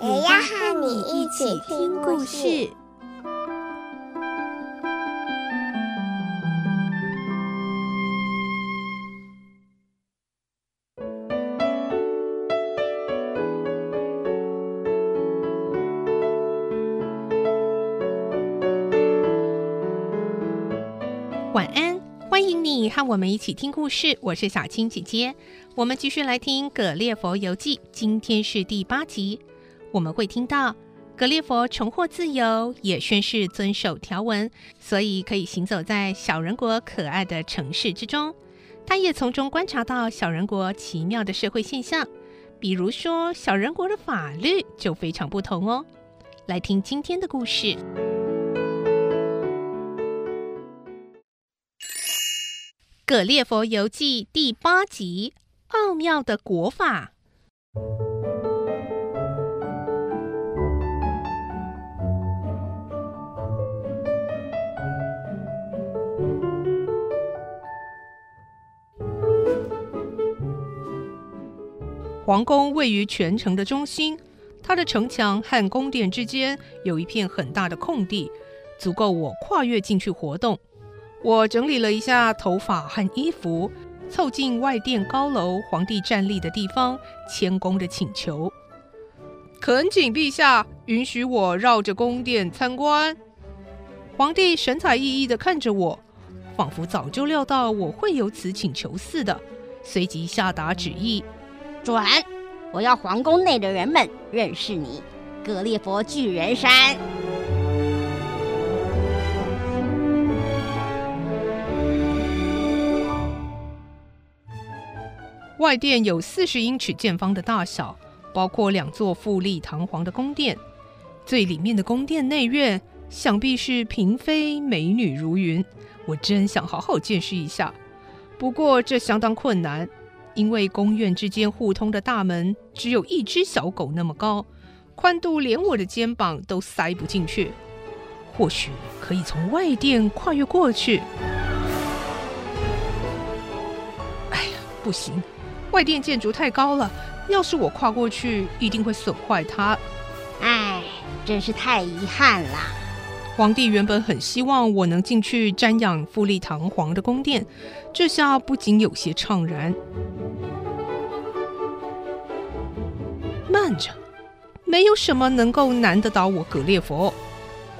也要和你一起听故事。晚安，欢迎你和我们一起听故事。我是小青姐姐，我们继续来听《葛列佛游记》，今天是第八集。我们会听到葛列佛重获自由，也宣誓遵守条文，所以可以行走在小人国可爱的城市之中。他也从中观察到小人国奇妙的社会现象，比如说小人国的法律就非常不同哦。来听今天的故事。《葛列佛游记》第八集：奥妙的国法。皇宫位于全城的中心，它的城墙和宫殿之间有一片很大的空地，足够我跨越进去活动。我整理了一下头发和衣服，凑近外殿高楼皇帝站立的地方，谦恭地请求：“恳请陛下允许我绕着宫殿参观。”皇帝神采奕奕地看着我，仿佛早就料到我会有此请求似的，随即下达旨意：“准！我要皇宫内的人们认识你，格列佛巨人山。”外殿有四十英尺见方的大小，包括两座富丽堂皇的宫殿。最里面的宫殿内院，想必是嫔妃美女如云。我真想好好见识一下，不过这相当困难，因为宫院之间互通的大门只有一只小狗那么高，宽度连我的肩膀都塞不进去。或许可以从外殿跨越过去。哎呀，不行！外殿建筑太高了，要是我跨过去，一定会损坏它。唉，真是太遗憾了。皇帝原本很希望我能进去瞻仰富丽堂皇的宫殿，这下不仅有些怅然。慢着，没有什么能够难得倒我葛列佛。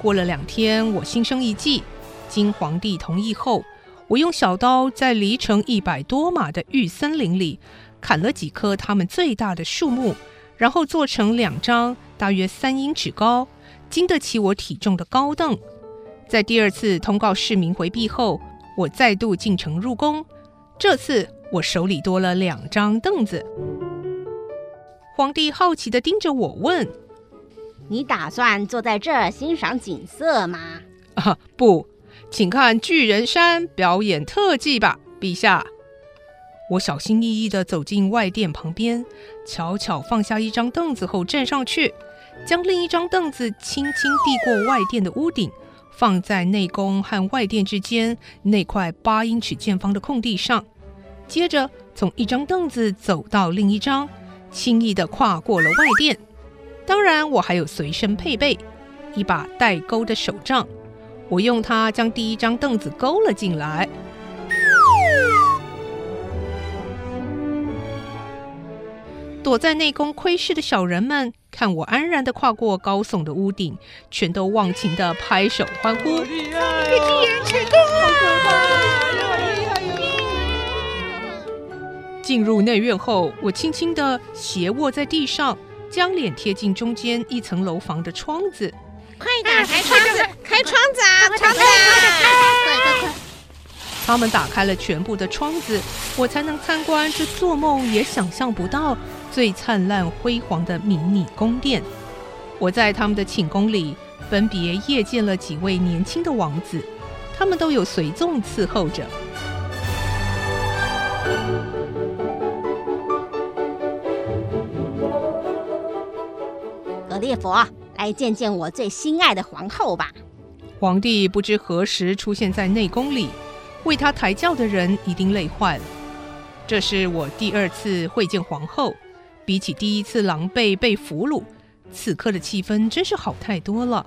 过了两天，我心生一计，经皇帝同意后。我用小刀在离城一百多码的玉森林里砍了几棵它们最大的树木，然后做成两张大约三英尺高、经得起我体重的高凳。在第二次通告市民回避后，我再度进城入宫。这次我手里多了两张凳子。皇帝好奇地盯着我问：“你打算坐在这儿欣赏景色吗？”“啊，不。”请看巨人山表演特技吧，陛下。我小心翼翼地走进外殿旁边，悄悄放下一张凳子后站上去，将另一张凳子轻轻递过外殿的屋顶，放在内宫和外殿之间那块八英尺见方的空地上。接着从一张凳子走到另一张，轻易地跨过了外殿。当然，我还有随身配备一把带钩的手杖。我用它将第一张凳子勾了进来。躲在内宫窥视的小人们看我安然的跨过高耸的屋顶，全都忘情的拍手欢呼。好厉害哦！巨人成功了！好可怕！进入内院后，我轻轻的斜卧在地上，将脸贴近中间一层楼房的窗子。快打开窗子！开窗子啊！窗子啊！他们打开了全部的窗子，我才能参观这做梦也想象不到最灿烂辉煌的迷你宫殿。我在他们的寝宫里分别夜见了几位年轻的王子，他们都有随从伺候着。格列佛，来见见我最心爱的皇后吧。皇帝不知何时出现在内宫里，为他抬轿的人一定累坏了。这是我第二次会见皇后，比起第一次狼狈被俘虏，此刻的气氛真是好太多了。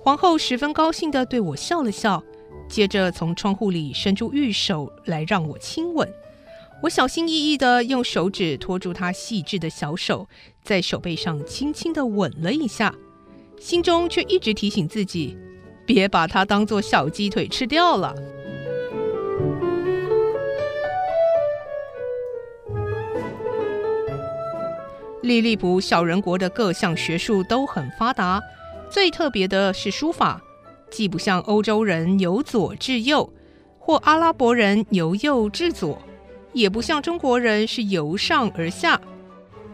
皇后十分高兴地对我笑了笑，接着从窗户里伸出玉手来让我亲吻。我小心翼翼地用手指托住她细致的小手，在手背上轻轻地吻了一下，心中却一直提醒自己，别把它当作小鸡腿吃掉了。利利卜小人国的各项学术都很发达，最特别的是书法，既不像欧洲人由左至右，或阿拉伯人由右至左，也不像中国人是由上而下，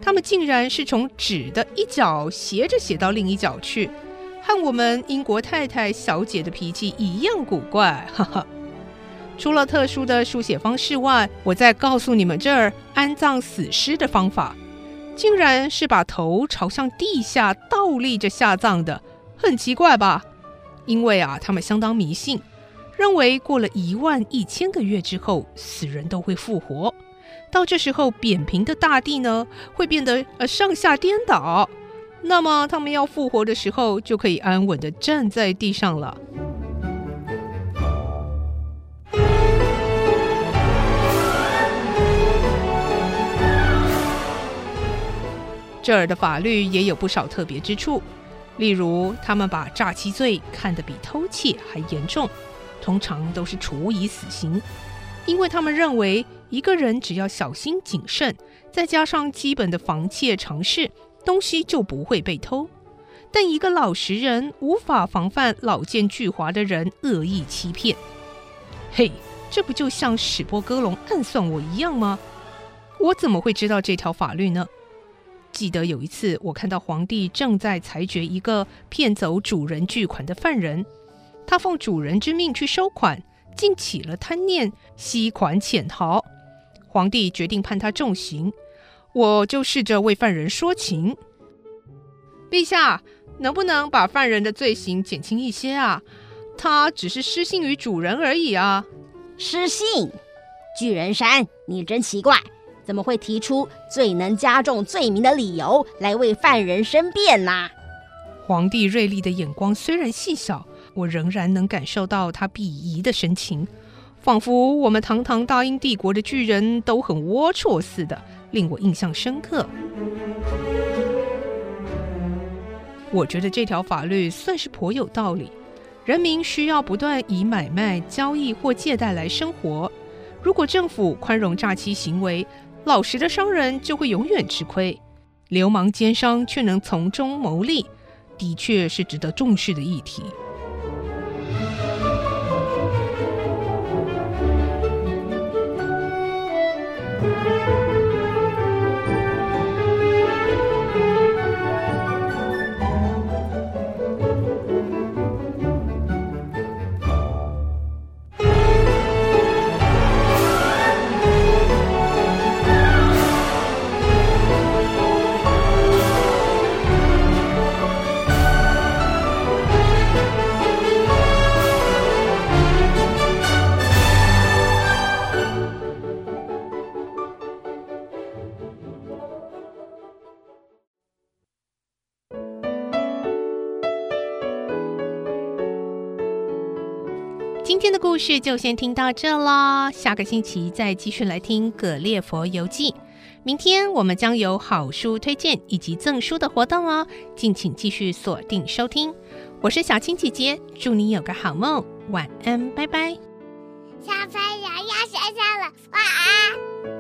他们竟然是从纸的一角斜着写到另一角去，和我们英国太太小姐的脾气一样古怪，哈哈。除了特殊的书写方式外，我再告诉你们这儿安葬死尸的方法。竟然是把头朝向地下倒立着下葬的，很奇怪吧？因为啊，他们相当迷信，认为过了一万一千个月之后，死人都会复活。到这时候，扁平的大地呢，会变得呃上下颠倒，那么他们要复活的时候，就可以安稳的站在地上了。这儿的法律也有不少特别之处，例如他们把诈欺罪看得比偷窃还严重，通常都是处以死刑，因为他们认为一个人只要小心谨慎，再加上基本的防窃常识，东西就不会被偷。但一个老实人无法防范老奸巨猾的人恶意欺骗。嘿，这不就像史波哥龙暗算我一样吗？我怎么会知道这条法律呢？记得有一次，我看到皇帝正在裁决一个骗走主人巨款的犯人，他奉主人之命去收款，竟起了贪念，吸款潜逃。皇帝决定判他重刑，我就试着为犯人说情：“陛下，能不能把犯人的罪行减轻一些啊？他只是失信于主人而已啊！”失信？巨人山，你真奇怪。怎么会提出最能加重罪名的理由来为犯人申辩呢？皇帝锐利的眼光虽然细小，我仍然能感受到他鄙夷的神情，仿佛我们堂堂大英帝国的巨人都很龌龊似的，令我印象深刻。我觉得这条法律算是颇有道理，人民需要不断以买卖、交易或借贷来生活，如果政府宽容诈欺行为，老实的商人就会永远吃亏，流氓奸商却能从中牟利，的确是值得重视的议题。今天的故事就先听到这了，下个星期再继续来听《葛列佛游记》。明天我们将有好书推荐以及赠书的活动哦，敬请继续锁定收听。我是小青姐姐，祝你有个好梦，晚安，拜拜。小朋友要睡觉了，晚安。